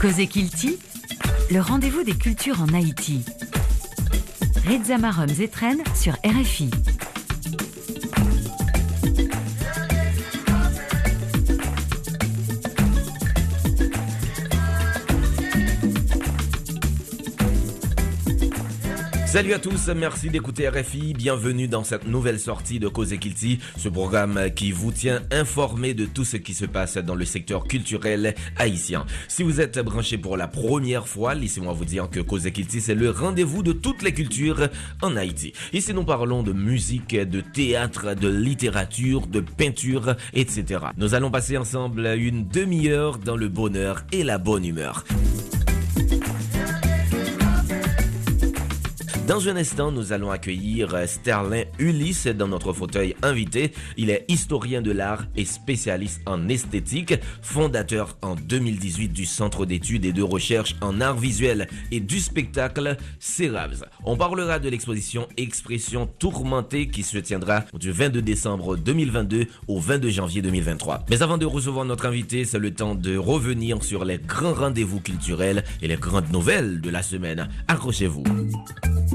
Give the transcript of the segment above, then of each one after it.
Cosé Kilti, le rendez-vous des cultures en Haïti. Reza Marum Zetren sur RFI. Salut à tous, merci d'écouter RFI. Bienvenue dans cette nouvelle sortie de Cause Kilti, ce programme qui vous tient informé de tout ce qui se passe dans le secteur culturel haïtien. Si vous êtes branché pour la première fois, laissez-moi vous dire que Cause Kilti, c'est le rendez-vous de toutes les cultures en Haïti. Ici, nous parlons de musique, de théâtre, de littérature, de peinture, etc. Nous allons passer ensemble une demi-heure dans le bonheur et la bonne humeur. Dans un instant, nous allons accueillir Sterling Ulysse dans notre fauteuil invité. Il est historien de l'art et spécialiste en esthétique, fondateur en 2018 du Centre d'études et de recherche en art visuel et du spectacle CERAVS. On parlera de l'exposition Expression tourmentée qui se tiendra du 22 décembre 2022 au 22 janvier 2023. Mais avant de recevoir notre invité, c'est le temps de revenir sur les grands rendez-vous culturels et les grandes nouvelles de la semaine. Accrochez-vous.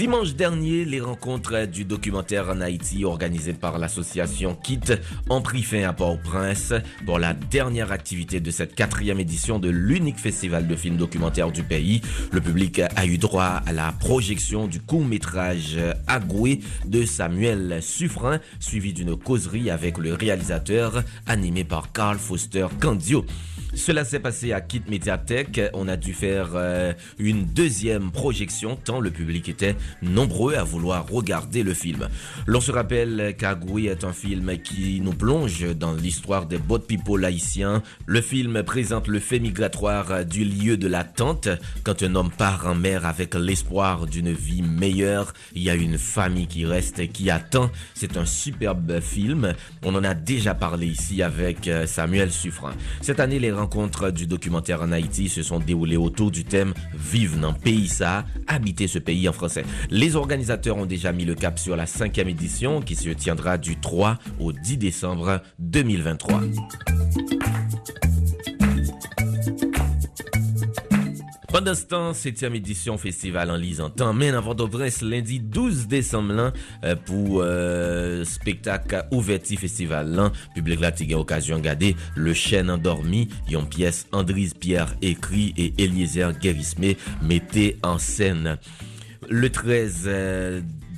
Dimanche dernier, les rencontres du documentaire en Haïti organisées par l'association KIT ont pris fin à Port-au-Prince pour la dernière activité de cette quatrième édition de l'unique festival de films documentaires du pays. Le public a eu droit à la projection du court-métrage Agoué de Samuel Suffren, suivi d'une causerie avec le réalisateur animé par Carl Foster Candio. Cela s'est passé à Kit Mediathek. On a dû faire euh, une deuxième projection tant le public était nombreux à vouloir regarder le film. L'on se rappelle qu'Agoui est un film qui nous plonge dans l'histoire des boat people haïtiens. Le film présente le fait migratoire du lieu de l'attente. Quand un homme part en mer avec l'espoir d'une vie meilleure, il y a une famille qui reste qui attend. C'est un superbe film. On en a déjà parlé ici avec euh, Samuel Suffren. Cette année, les rencontres du documentaire en Haïti se sont déroulées autour du thème Vive dans pays ça, habiter ce pays en français. Les organisateurs ont déjà mis le cap sur la cinquième édition qui se tiendra du 3 au 10 décembre 2023. Pendant ce temps, 7e édition festival en lisant temps mène avant prince lundi 12 décembre euh, pour euh, spectacle ouverti festival là. Public là a occasion de regarder Le chêne endormi, une pièce Andrise Pierre écrit et Eliezer Guérismé mettait en scène. Le 13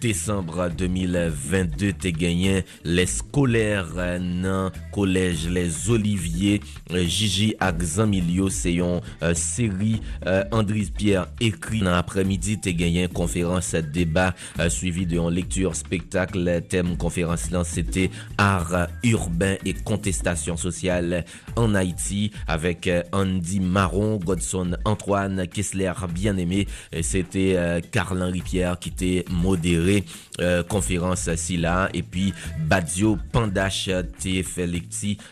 décembre 2022 te gagné les scolaires nan collège les Oliviers Gigi ak Zanmilio c'est une euh, série euh, Andris Pierre écrit. Dans après-midi te gagné conférence débat euh, suivi de lecture spectacle. Thème conférence là c'était art urbain et contestation sociale en Haïti avec Andy Marron, Godson Antoine Kessler bien-aimé. C'était Carl-Henri Pierre qui était modéré euh, conférence si là. Et puis Badio Pandache TF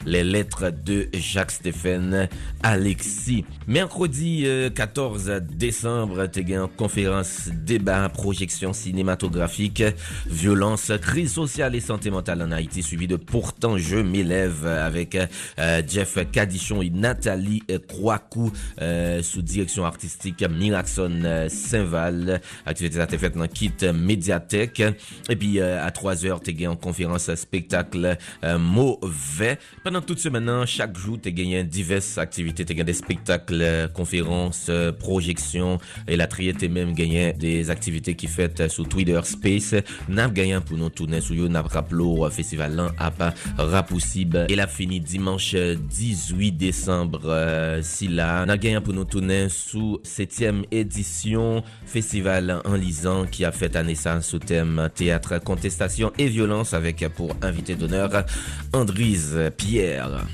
les lettres de Jacques Stéphane Alexis. Mercredi 14 euh, décembre t'es conférence débat projection cinématographique violence crise sociale et santé mentale en Haïti suivi de pourtant je m'élève avec euh, Jeff Cadichon et Nathalie Croicou sous direction artistique Miraxon Saint-Val. Activité été faite dans kit médiatique et puis euh, à 3h, tu en conférence spectacle euh, mauvais. Pendant toute semaine, chaque jour, tu gagné diverses activités. Tu des spectacles, euh, conférences, projections. Et la trier, tu même gagné des activités qui faites sur Twitter Space. N'a gagné pour nous tourner sur N'a rappelé festival là à pas possible. Et la fini dimanche 18 décembre. si là, n'a gagné pour nous tourner sous 7e édition festival en lisant qui a fait thème théâtre, contestation et violence avec pour invité d'honneur Andrise Pierre.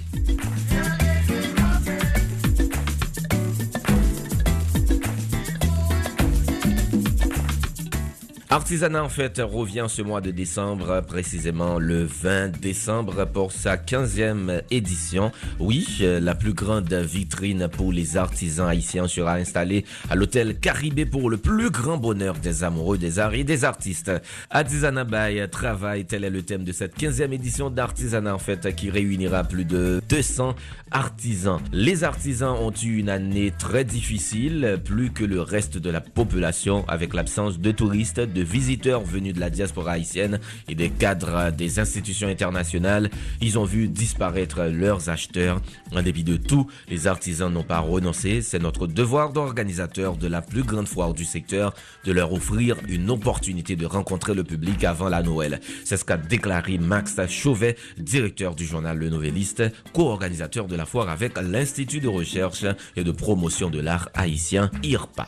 Artisanat en fait revient ce mois de décembre, précisément le 20 décembre pour sa 15e édition. Oui, la plus grande vitrine pour les artisans haïtiens sera installée à l'hôtel Caribé pour le plus grand bonheur des amoureux des arts et des artistes. Artisanat by Travail, tel est le thème de cette 15e édition d'Artisanat en fait qui réunira plus de 200 artisans. Les artisans ont eu une année très difficile, plus que le reste de la population avec l'absence de touristes de visiteurs venus de la diaspora haïtienne et des cadres des institutions internationales. Ils ont vu disparaître leurs acheteurs. En dépit de tout, les artisans n'ont pas renoncé. C'est notre devoir d'organisateur de la plus grande foire du secteur de leur offrir une opportunité de rencontrer le public avant la Noël. C'est ce qu'a déclaré Max Chauvet, directeur du journal Le Nouvelliste, co-organisateur de la foire avec l'Institut de recherche et de promotion de l'art haïtien IRPA.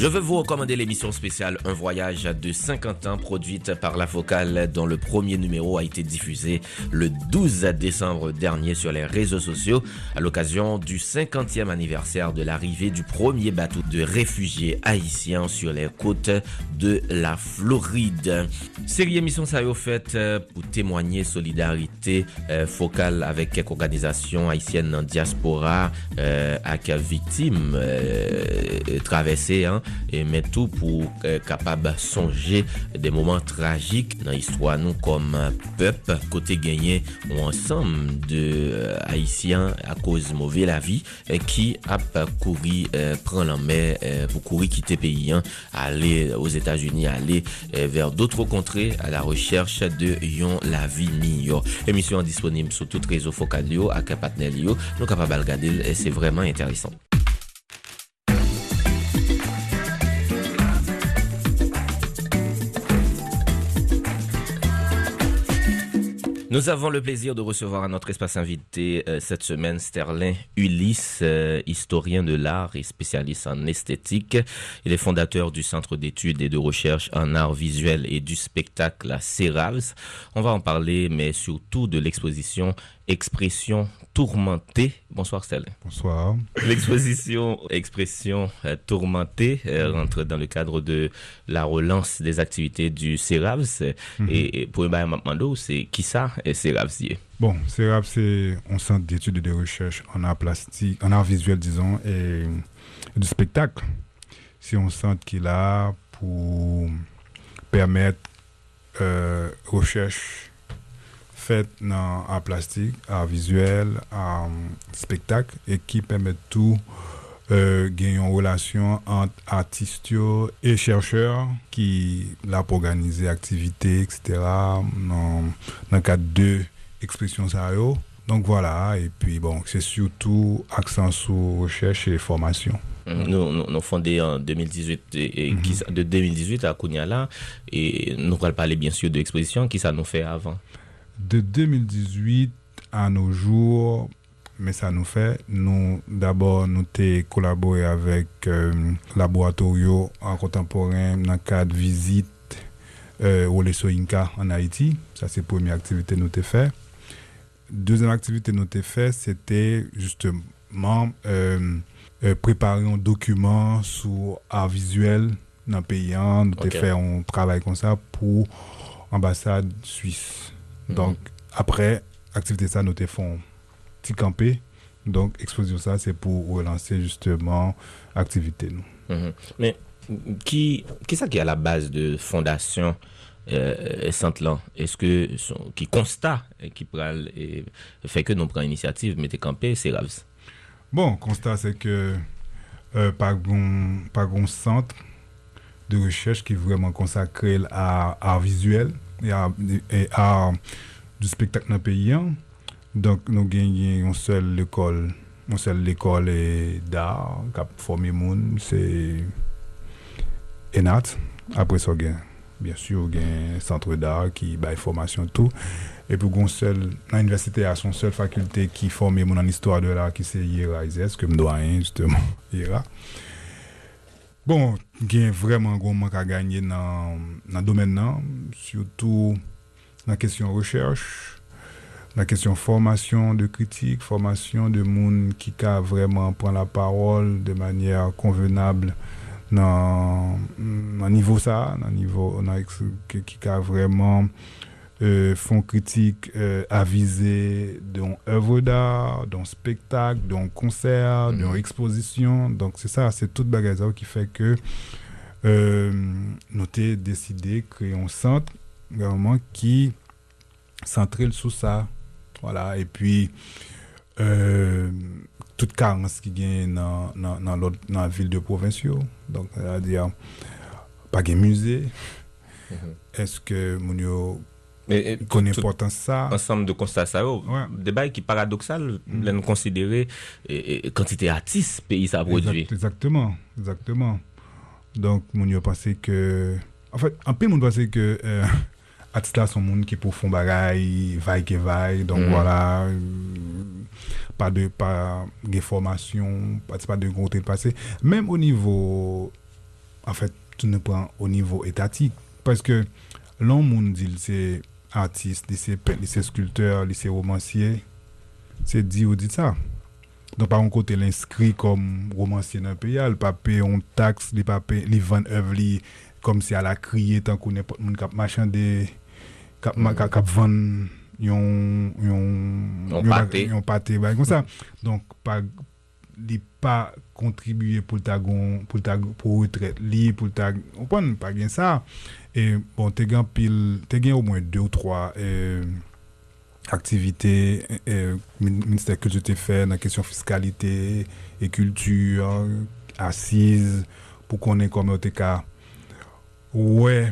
Je veux vous recommander l'émission spéciale Un voyage de 50 ans produite par la Focale dont le premier numéro a été diffusé le 12 décembre dernier sur les réseaux sociaux à l'occasion du 50e anniversaire de l'arrivée du premier bateau de réfugiés haïtiens sur les côtes de la Floride. Série émission ça a fait euh, pour témoigner solidarité euh, focale avec quelques organisations haïtiennes en diaspora euh, avec victimes traversées hein, et met tout pour euh, capable songer des moments tragiques dans l'histoire nous comme peuple côté gagné ou ensemble de euh, haïtiens à cause mauvais la vie euh, qui a couru prendre la mer pour courir quitter pays hein, aller aux États-Unis aller vers d'autres contrées à la recherche de yon la vie meilleure émission disponible sur toutes réseaux focaux à partenaire nous capable regarder c'est vraiment intéressant Nous avons le plaisir de recevoir à notre espace invité euh, cette semaine Sterling Ulysse, euh, historien de l'art et spécialiste en esthétique. Il est fondateur du Centre d'études et de recherche en art visuel et du spectacle à CERAVS. On va en parler, mais surtout de l'exposition Expression tourmentée. Bonsoir Sterling. Bonsoir. L'exposition Expression euh, tourmentée rentre dans le cadre de la relance des activités du CERAVS. Mhm. Et, pour Mando, c'est qui ça et CERAVS Bon, CERAVS, c'est un centre d'études et de recherche en art plastique, en art visuel, disons, et du spectacle. C'est un centre qui est là pour permettre euh, recherche faite dans art plastique, art visuel, art spectacle, et qui permet tout euh, une relation entre artistes et chercheurs qui là pour organiser activités, etc. dans, le cadre de expression ça donc voilà et puis bon c'est surtout accent sur recherche et formation nous, nous, fondé en 2018 et, mhm. de 2018 à Kounyala et nous allons parler bien sûr de l'exposition qui ça nous fait avant de 2018 à nos jours, mais ça nous fait, nous d'abord nous avons collaboré avec euh, Laboratorio en contemporain dans le cadre de visite euh, au Inca en Haïti. Ça c'est la première activité que nous avons fait. Deuxième activité que nous avons fait, c'était justement euh, euh, préparer un document sur art visuel dans le pays. Nous avons fait un travail comme ça pour l'ambassade suisse. Mhm. Donc, après, activité ça, nous avons fait petit campé. Donc, exposition ça, c'est pour relancer justement l'activité. nous. Mhm. Mais qui, qui est-ce qui est à la base de fondation euh, Saint-Lan Est-ce que qui constat et qui et fait que nous prenons initiative, mettez campé, c'est grave. Bon, constat, c'est que euh, pas un centre de recherche qui est vraiment consacré à l'art visuel et à, du spectacle dans le pays. Hein. Donc, nous avons une seule école, une seule école d'art qui a formé monde, c'est ENAT. Après ça, bien sûr, il un centre d'art qui a formation tout. Et puis, l'université a son seule faculté qui forme mon en histoire de l'art, qui c'est ISS, que je dois justement, IERA. Bon, gen vreman goun man ka ganyen nan, nan domen nan, surtout nan kesyon recherche, nan kesyon formasyon de kritik, formasyon de moun ki ka vreman pran la parol de manyer konvenable nan, nan nivou sa, nan nivou nan, ki ka vreman euh, font critique euh, avisé d'un œuvre d'art, d'un spectacle, d'un concert, d'une exposition. Donc c'est ça, c'est toute bagage qui fait que euh, nous avons décidé de créer un centre vraiment qui centré sous ça. Voilà, et puis euh, toute carence qui vient dans, dans, dans, la ville de provinciaux. Donc, c'est-à-dire, pas de musée. Mm-hmm. Est-ce que Mounio connaît pourtant ça Ensemble de constats, ça, oh, débat qui est paradoxal, mm nous considérer et, quantité artistes pays ça produit. exactement, exactement. Donc, Mounio pensait que. En fait, un peu, mon pensait que. Euh, artistes là sont monde qui pour font bagaille vaille que vaille donc mm. voilà pas de pas de formation pas, pas de gros passé même au niveau en fait tu ne prends au niveau étatique parce que l'homme monde dit c'est artiste, li se pet, li se skulpteur, li se romancier, se di ou dit sa. Don pa an kote l'inskri kom romancier nan pe ya, li pa pe yon taks, li pa pe li van ev li kom se ala kriye tan konen pot moun kap machan de, kap, mm. kap, kap van yon, yon, yon, yon pate, yon pate, bay kon sa. Donk pa, li pa kontribuye pou tagon, pou tagon, pou retret. Li, pou tagon, ou pon, pa gen sa, e bon, te gen pil, te gen ou mwen 2 ou 3 e, aktivite, e, minister kultu te fe nan kesyon fiskalite, e kultur, asiz, pou konen koman te ka, ouwe,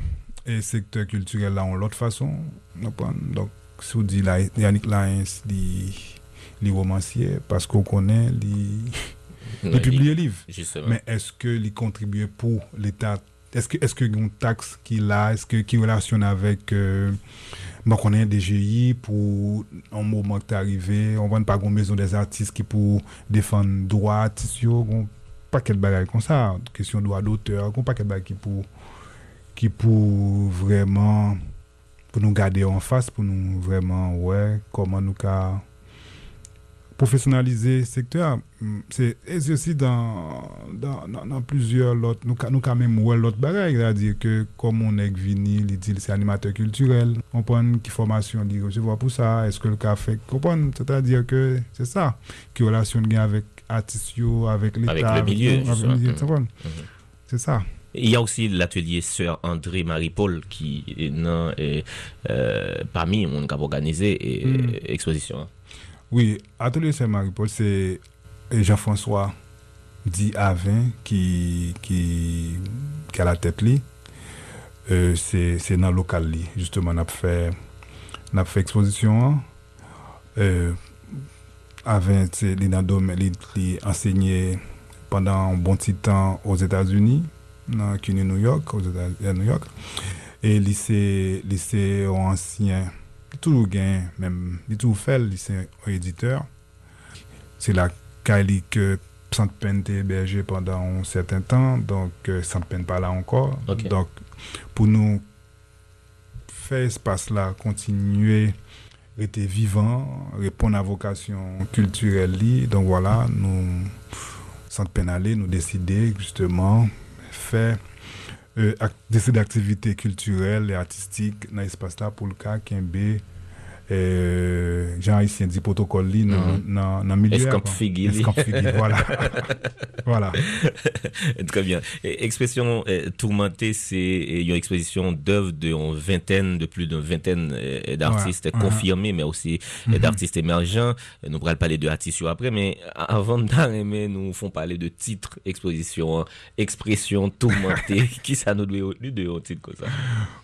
e sektor kulturel la an lot fason, ou pon, donk, sou di la, Yannick Lyons, di... les romanciers parce qu'on connaît les les publier livres mais est-ce que les contribuer pour l'état? Est-ce que est-ce que une taxe qu'il a est-ce que qui relation avec euh, bon, on des GI pour un moment qui est arrivé on voit pas une maison des artistes qui pour défendre droit on pas quel bagage comme ça. Question droit d'auteur pas quel bagage qui pour qui pour vraiment pour nous garder en face, pour nous vraiment, ouais, comment nous professionnaliser le secteur. C'est aussi dans, dans, dans, plusieurs autres, nous, nous quand même, ouais, l'autre bagaille, c'est-à-dire que comme on est vini, il dit c'est animateur culturel, on prend qui formation, dit je vois pour ça, est-ce que le cas fait, c'est-à-dire que c'est ça, qui relation avec artistes, avec l'État, avec le milieu, mm-hmm. c'est ça. Il y a aussi l'atelier Sœur André Marie-Paul qui est non, euh, parmi mon cap organisé et hmm. exposition. Oui, atelier Sœur Marie-Paul, c'est Jean-François dit Avin qui, qui, qui a la tête li. Euh, c'est dans le local. Justement, on a fait, on a exposition. Euh, Avin, c'est il a enseigné pendant un bon petit temps aux États-Unis dans New York, aux États New York. Et lycée, lycée ancien, toujours fait le lycée éditeur. C'est la Kali que Centre Pen était hébergé pendant un certain temps, donc euh, Centre Pen pas là encore. Donc, pour nous faire espace là, continuer, rester vivant, répondre à vocation culturelle, donc voilà, nous, Centre Pen aller, nous décider justement fait euh, ak, dese de aktivite kulturel e artistik nan espasy la pou lka kenbe euh, Jean haïtien dit protocole li dans dans dans milieu escamp figui voilà. Voilà. Très bien. Expression euh, tourmentée c'est une exposition d'œuvres de une vingtaine de plus d'une vingtaine euh, d'artistes confirmés mais aussi mm-hmm. d'artistes émergents. Nous pourrons parler de artistes après mais avant d'arriver nous font parler de titres exposition expression tourmentée. Qui ça nous doit de titre comme ça?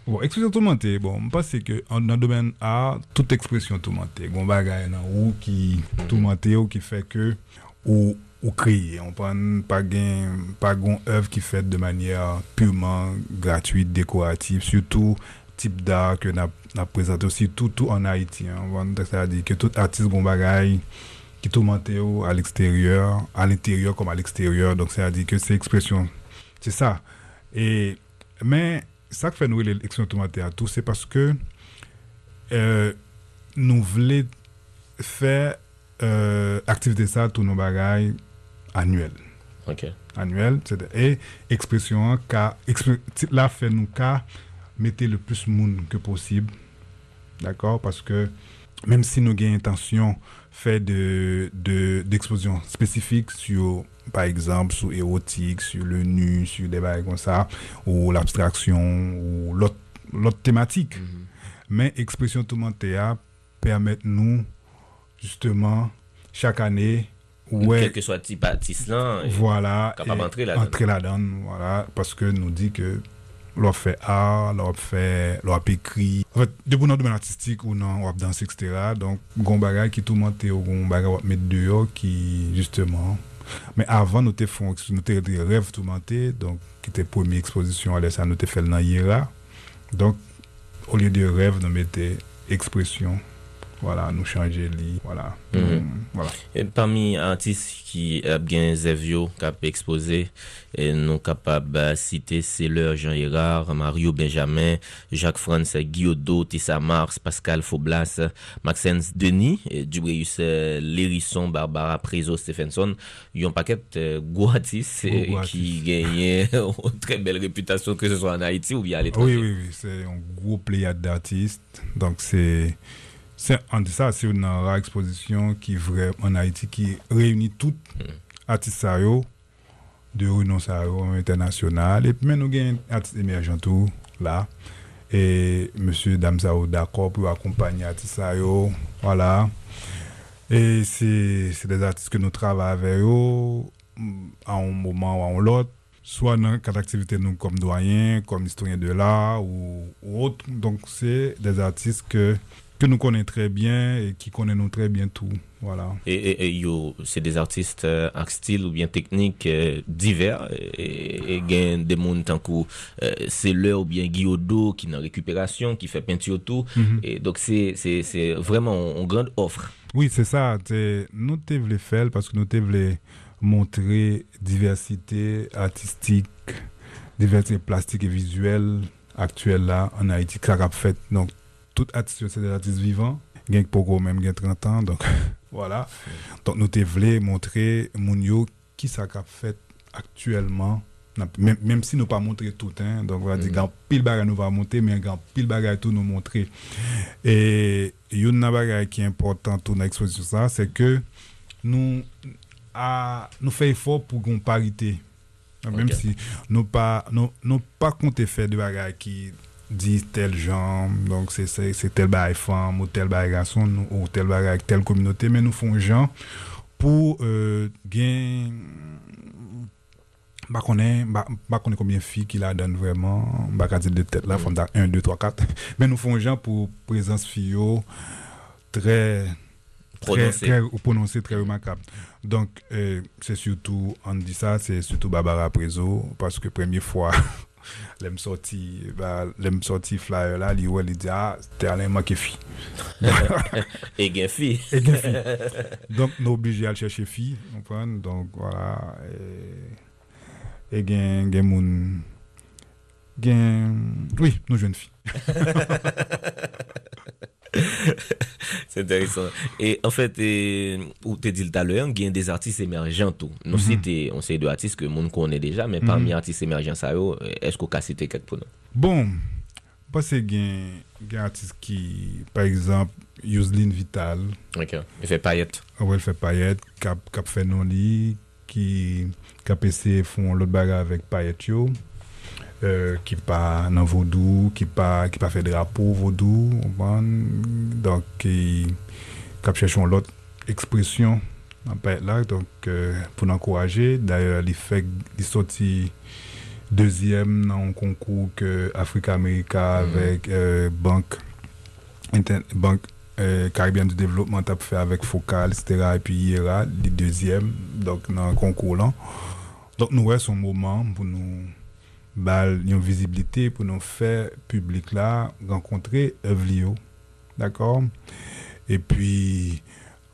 Bon expression tourmentée bon je pense que dans le domaine art tout tout ekspresyon toumante. Gon bagay nan ou ki toumante ou ki fè ke ou, ou kriye. On pren pa gen, pa gon ev ki fèt de manyer pureman gratuit, dekoratif, surtout tip da ke na, na prezante osi toutou an Haiti. Sa di ke tout artist gon bagay ki toumante ou al eksteryor, al interyor kom al eksteryor. Donk sa di ke se ekspresyon. Se sa. E men, sa k fè nou eleksyon toumante a tou, se paske euh, nous voulons fait euh, activité ça tout nos bagailles annuel. OK. Annuel, et expression ka expr- ti- là fait nous ka mettez le plus monde que possible. D'accord? Parce que même si nous avons intention fait de de d'exposition spécifique sur par exemple sur érotique, sur le nu, sur des bagages comme ça ou l'abstraction ou l'autre thématique. Mais expression tout monde permèt nou, justement, chak anè, ouè... Kèlke swa ti batis lan, kapab antre la dan. Antre la dan, voilà, paske nou di ke lò fè a, lò fè, lò ap ekri. En fèt, fait, debou nan domen artistik ou nan wap danse, etc. Donk, goun bagay ki touman te ou goun bagay wap met deyo ki, justement... Men avan nou te fon, nou te rev touman te, donk ki te pomi ekspozisyon alè sa nou te fel nan yera. Donk, ou liye de rev nou mette ekspresyon voilà nous changer lit voilà Mhm. Mm, voilà Et parmi artistes qui ont bien Zevio, qui a exposé, et nous capables citer c'est leur Jean Hérard, Mario Benjamin, Jacques France, Guillaudo, Tissa Mars, Pascal Faublas, Maxence Denis, Dubrius euh, Lérisson, Barbara Prezo, Stephenson. Ils ont un paquet de gros artistes euh, qui gagnent une très belle réputation, que ce soit en Haïti ou bien à l'étranger. Oui, oui, oui, c'est un gros pléiade d'artistes. Donc, c'est. an de mm. sa, se yo nan ra ekspozisyon ki vre an Haiti ki reyouni tout atisa yo de renonsa yo an internasyonal epi men nou gen atis emerjantou la e monsye Damsa ou d'akor pou akompany atisa yo wala e se des atis ke nou trava ave yo an ou mouman ou an ou lot soit dans quatre activités nous comme doyens, comme historiens de l'art ou, ou autres. Donc c'est des artistes que que nous connaissons très bien et qui connaissent nous très bien tout. Voilà. Et, et, et yo, c'est des artistes euh, style ou bien technique euh, divers et, et gain des mondes tant que euh, c'est leur ou bien Guillaudo qui est en récupération, qui fait peinture tout. Et donc c'est vraiment une grande offre. Oui, c'est ça. Nous voulons faire parce que nous voulons montrer diversité artistique, diversité plastique et visuelle actuelle là en Haïti. Ça a fait. Donc, tout artiste c'est des artistes vivants. Gen pogo même gen 30 ans donc voilà. Donc nous te voulons montrer Mounio qui ça a fait actuellement. Même, même si nous pas montré tout hein. Donc on va mm. -hmm. dire grand pile bagage nous va monter mais grand pile bagage tout nous montrer. Et une bagage qui est important tout dans l'exposition ça c'est que nous à nous fait effort pour une parité. Même okay. si nous pas nous, nous pas compter faire de bagage qui disent tel genre, donc c'est tel bagage femme ou tel bagage garçon ou tel bagage avec telle communauté, mais nous font genre pour euh, gain bah connaît bah bah connaît combien de filles qui la donnent vraiment bah qu'à dire de tête là font 1 2 3 4 mais nous font genre pour présence fille très très, Prononcé. très prononcé, très remarquable. Donc, euh, c'est surtout, on dit ça, c'est surtout Barbara Prezo, parce que première lem sorti, lem sorti flyer la, li wè li di, ah, te alen manke fi. e gen fi. E gen fi. Donk nou obligè al chèche fi, anpwen, donk wala, e gen, gen moun, gen, oui, nou jwen fi. c'est intéressant. Et en fait, et, ou te dit tout à l'heure, il y a des artistes émergents tout. Nous mm -hmm. cité, on sait deux artistes que monde connaît déjà, mais mm -hmm. artistes émergents ça est-ce qu'on peut citer quelques pour nous? Bon, parce qu'il y a des artistes qui, par exemple, Yuslin Vital. Ok, il fait paillette. Ah ouais, il fait paillette, cap, cap fait non-lit, qui, cap essayé font l'autre bagarre avec paillette yo. Euh, qui pas dans vaudou, qui pas qui pas fait drapeau vaudou, donc qui cap cherchons l'autre expression en là, donc euh, pour l'encourager, d'ailleurs il fait il sorti deuxième dans un concours que Africa America Mhm. avec euh, Banque Banque euh, Caribéenne du Développement t'a fait avec Focal, etc. Et puis Hiera, le deuxième, donc dans le concours là. Donc nous ouais son moment pour nous bal une visibilité pour nous faire public là rencontrer yo. D'accord? Et puis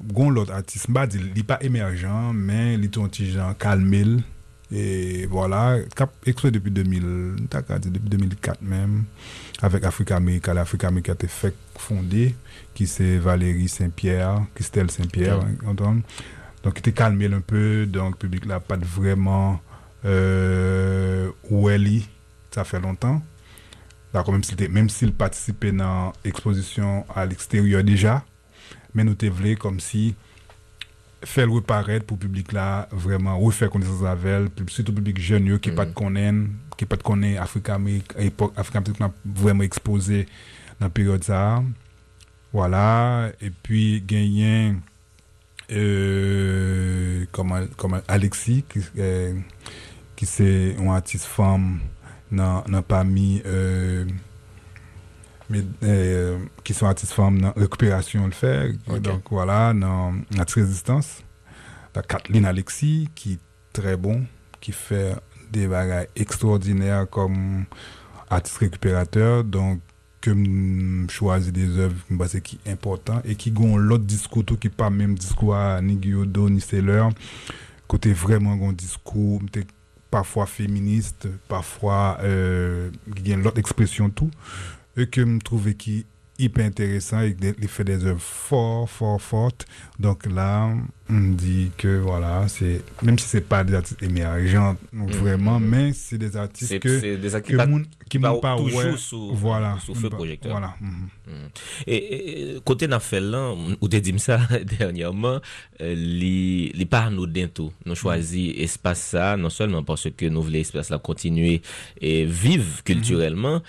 gon l'autre artiste, il pas émergent mais il est un petit genre calmel Et voilà, cap depuis 2000, depuis 2004 même, avec Africa America. L'Africa America a été fait fondé, qui c'est Valérie Saint-Pierre, Christelle Saint-Pierre, donc il était calmé un peu, donc le public n'a pas vraiment euh, où elle ça fait longtemps. D'accord, même s'il même s'il participait dans l'exposition à l'extérieur déjà, mais nous voulu comme si faire le reparaître pour le public là, vraiment refaire connaissance avec elle, surtout le public jeune qui mm pas de connaître, qui pas de connaître Afrique Amérique, époque Afrique vraiment exposé dans la période ça. Voilà, et puis gagner euh, Alexis qui, qui c'est un artiste femme dans euh, mais, euh, qui sont artistes femmes dans récupération le fait. Donc voilà dans notre résistance la Kathleen Alexis qui est très bon qui fait des bagages extraordinaires comme artiste récupérateur. Donc que choisir des œuvres qui sont importantes et qui ont l'autre discours tout qui pas même discours ni Guyodo ni Seller. Côté vraiment un discours parfois féministe parfois il y a l'autre expression tout et que je trouvais qui hyper intéressant et il fait des œuvres fort, fort, fortes. Donc là, on dit que voilà, c'est même si c'est pas des artistes émergents mm-hmm. vraiment, mais c'est des artistes que, des qui m'ont pas toujours sous, voilà, sous feu projecteur. Voilà. Mm-hmm. Mm. Et, côté Nafel là, ou te dit ça dernièrement, euh, les les pas nous tout. Nous choisi espace ça non seulement parce que nous voulons espace là continuer et vivre culturellement,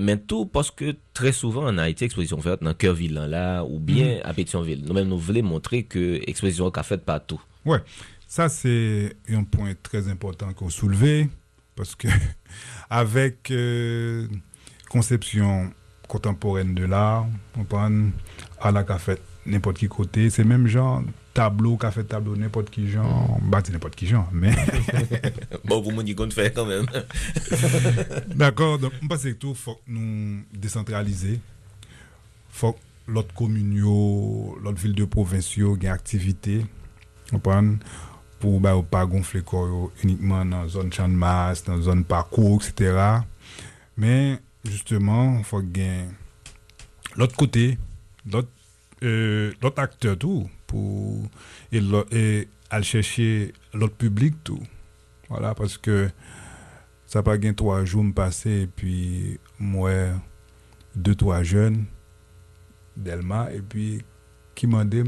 mais tout parce que très souvent en Haïti, exposition faite dans cœur ville là ou bien mhm. à Pétionville. Nous-mêmes, nous voulons montrer que l'exposition est faite partout. Ouais, ça c'est un point très important qu'on soulevait parce que avec euh, conception contemporaine de l'art, on prend à la café n'importe qui côté, c'est même genre tableau, café tableau, n'importe qui genre, bah n'importe qui genre, mais... bon, vous m'en compte faire quand même. D'accord, donc je pense que tout, faut nous décentraliser. faut que l'autre commune, l'autre ville de province, ait activité, pour bah, pas gonfler corps uniquement dans la zone champ de masse, dans la zone parcours, etc. Mais justement, il faut gagner l'autre côté, l'autre euh, acteur tout pour et, et aller chercher l'autre public tout. Voilà, parce que ça pas gagné trois jours me passer et puis moi deux trois jeunes d'Elma et puis qui m'a dit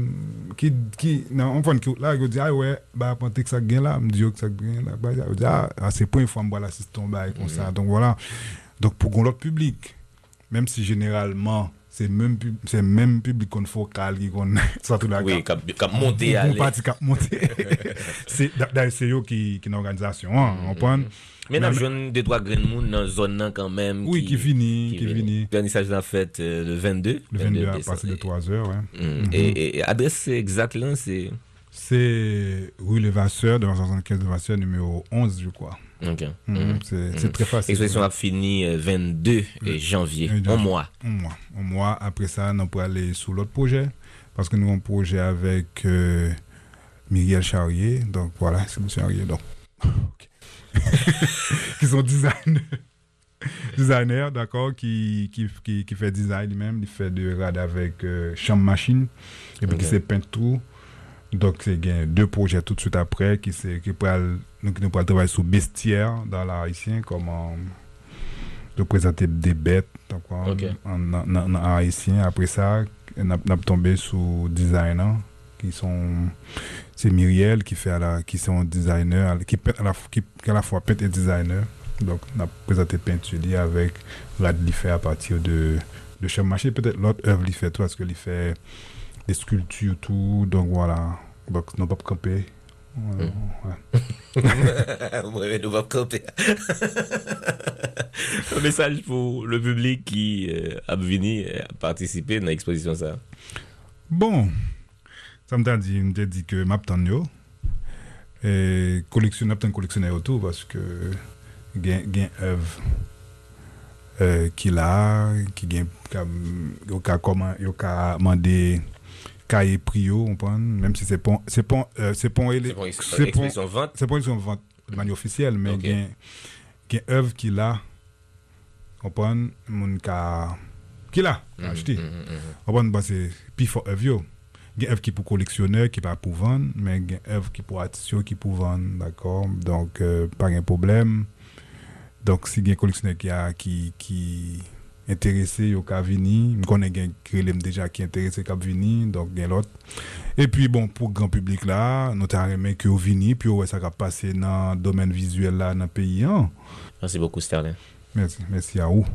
qui qui non on prend là il dit ah ouais bah penser que ça gagne là me dit que ça gagne là bah dit ah, ah c'est pas une fois me voir l'assistant bah comme ça mm-hmm. donc voilà donc pour l'autre public même si généralement c'est même c'est même public qu'on focal qui qu'on soit tout là oui cap cap monter aller parti cap monter. C'est d'ailleurs c'est eux qui qui une organisation hein, on prend mais n'a jeune des trois grains monde dans zone là quand même oui qui, finit qui, finit. vernissage la fête euh, le 22 le 22, à partir de 3 heures ouais. Mm. mm-hmm. et, adresse exacte là c'est c'est rue Levasseur, dans 75 Levasseur, numéro 11, je crois. Ok. Mm-hmm. Mm. C'est très facile. L'exposition a fini 22 euh, janvier, un mois. Un mois. Un mois. Après ça, on peut aller sur l'autre projet. Parce que nous avons un projet avec euh, Charrier. Donc voilà, c'est M. Charrier. Donc, qui sont designers. designer, d'accord, qui, qui, qui, qui, fait design lui-même. Il fait de rad avec euh, chambre machine. Et puis qui s'est peint tout. Donc, c'est deux projets tout de suite après qui, qui pourraient nous travailler sur bestiaire dans l'art haïtien, comment représenter des bêtes en, en, haïtien. Après ça, on a, tombé sur designer qui sont c'est Myriel qui fait la, qui sont designer qui à la, qui, à la fois peintre et designer. Donc on a présenté peinture avec fait à partir de de chaque peut-être l'autre œuvre il fait tout parce que il fait des sculptures, tout. Donc voilà. Donc, nous pas camper. Voilà, ouais. nous pas camper. Un message pour le public qui euh, a venu euh, participer dans l'exposition ça. Bon, ça me dit, me dit que m'attends et collectionner collectionner autour parce que gain gain œuvre euh, qu'il a qui gain comment yo ka mandé cahier prio, on prend, même si c'est pas, c'est pas, euh, c'est c'est c'est c'est vente. de manière officielle, mais il y a une œuvre qui là, on prend, mon qui là, Mhm, mhm, mhm. On prend, bah, c'est œuvre. Il y a une œuvre qui pour collectionneur, qui pas pour vendre, mais il y a une œuvre qui pour artistes, qui pour vendre, d'accord? Donc, euh, pas de problème. Donc, si il y a un collectionneur qui a, qui, qui enterese yo ka vini, m konen gen krelem deja ki enterese kap vini, dok gen lot. E pi bon, pou gran publik la, nou ta remen ki yo vini, pi yo wè sa kap pase nan domen vizuel la nan peyi an. Mersi bokou Sterling. Mersi, mersi a ou.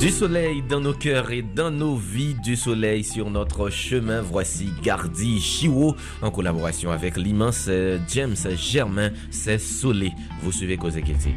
Du soleil dans nos cœurs et dans nos vies, du soleil sur notre chemin. Voici Gardi Chiwo en collaboration avec l'immense euh, James Germain. C'est Soleil. Vous suivez Cause Equity.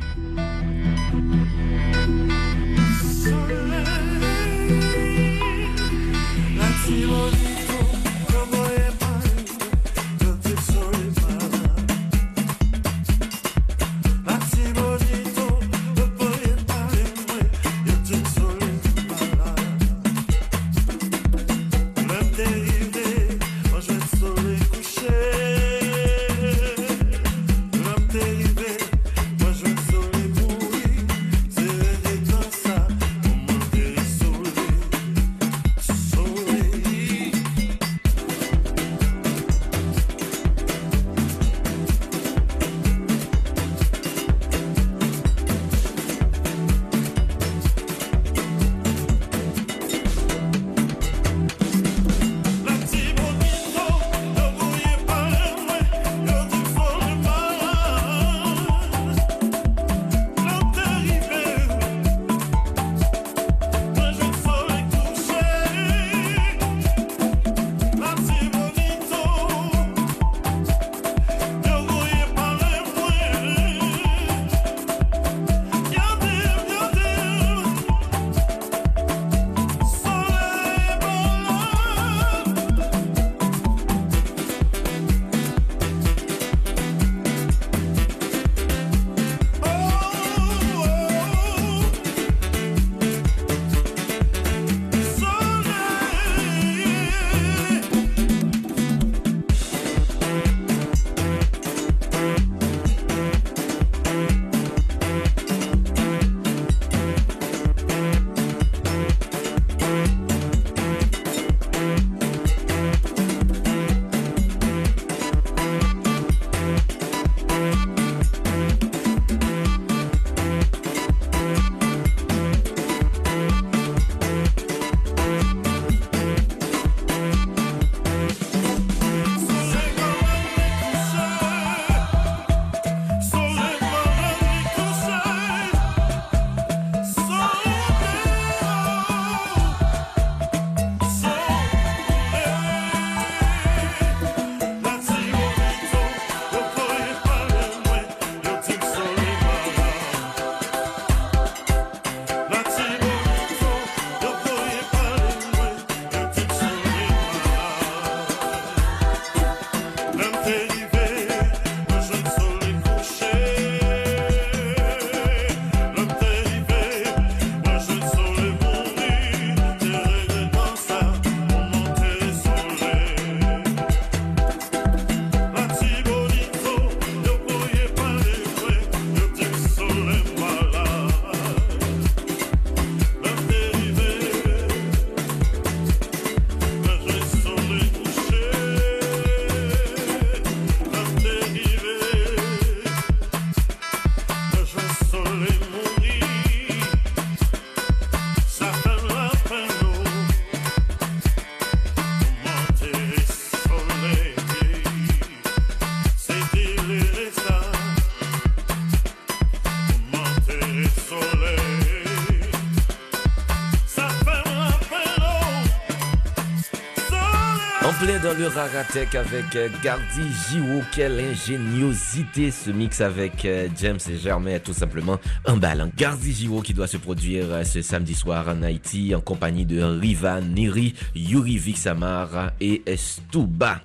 Le Raratech avec euh, Gardi Jiwo, quelle ingéniosité ce mix avec euh, James et Germain, tout simplement un ballon. Gardi Jiwo qui doit se produire euh, ce samedi soir en Haïti en compagnie de Riva Neri, Yuri Vixamar et Estouba.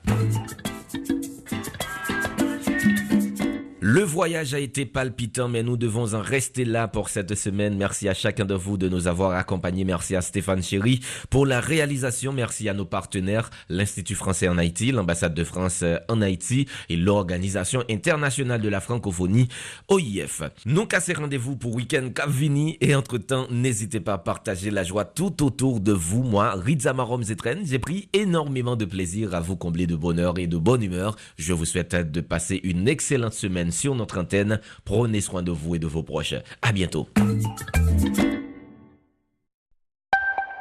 Le voyage a été palpitant, mais nous devons en rester là pour cette semaine. Merci à chacun de vous de nous avoir accompagnés. Merci à Stéphane Chéry pour la réalisation. Merci à nos partenaires, l'Institut français en Haïti, l'ambassade de France en Haïti et l'Organisation internationale de la francophonie, OIF. Nous cassez rendez-vous pour Week-end Capvini et entre-temps, n'hésitez pas à partager la joie tout autour de vous. Moi, Rizamarom Zetren, j'ai pris énormément de plaisir à vous combler de bonheur et de bonne humeur. Je vous souhaite de passer une excellente semaine sur notre antenne. Prenez soin de vous et de vos proches. À bientôt.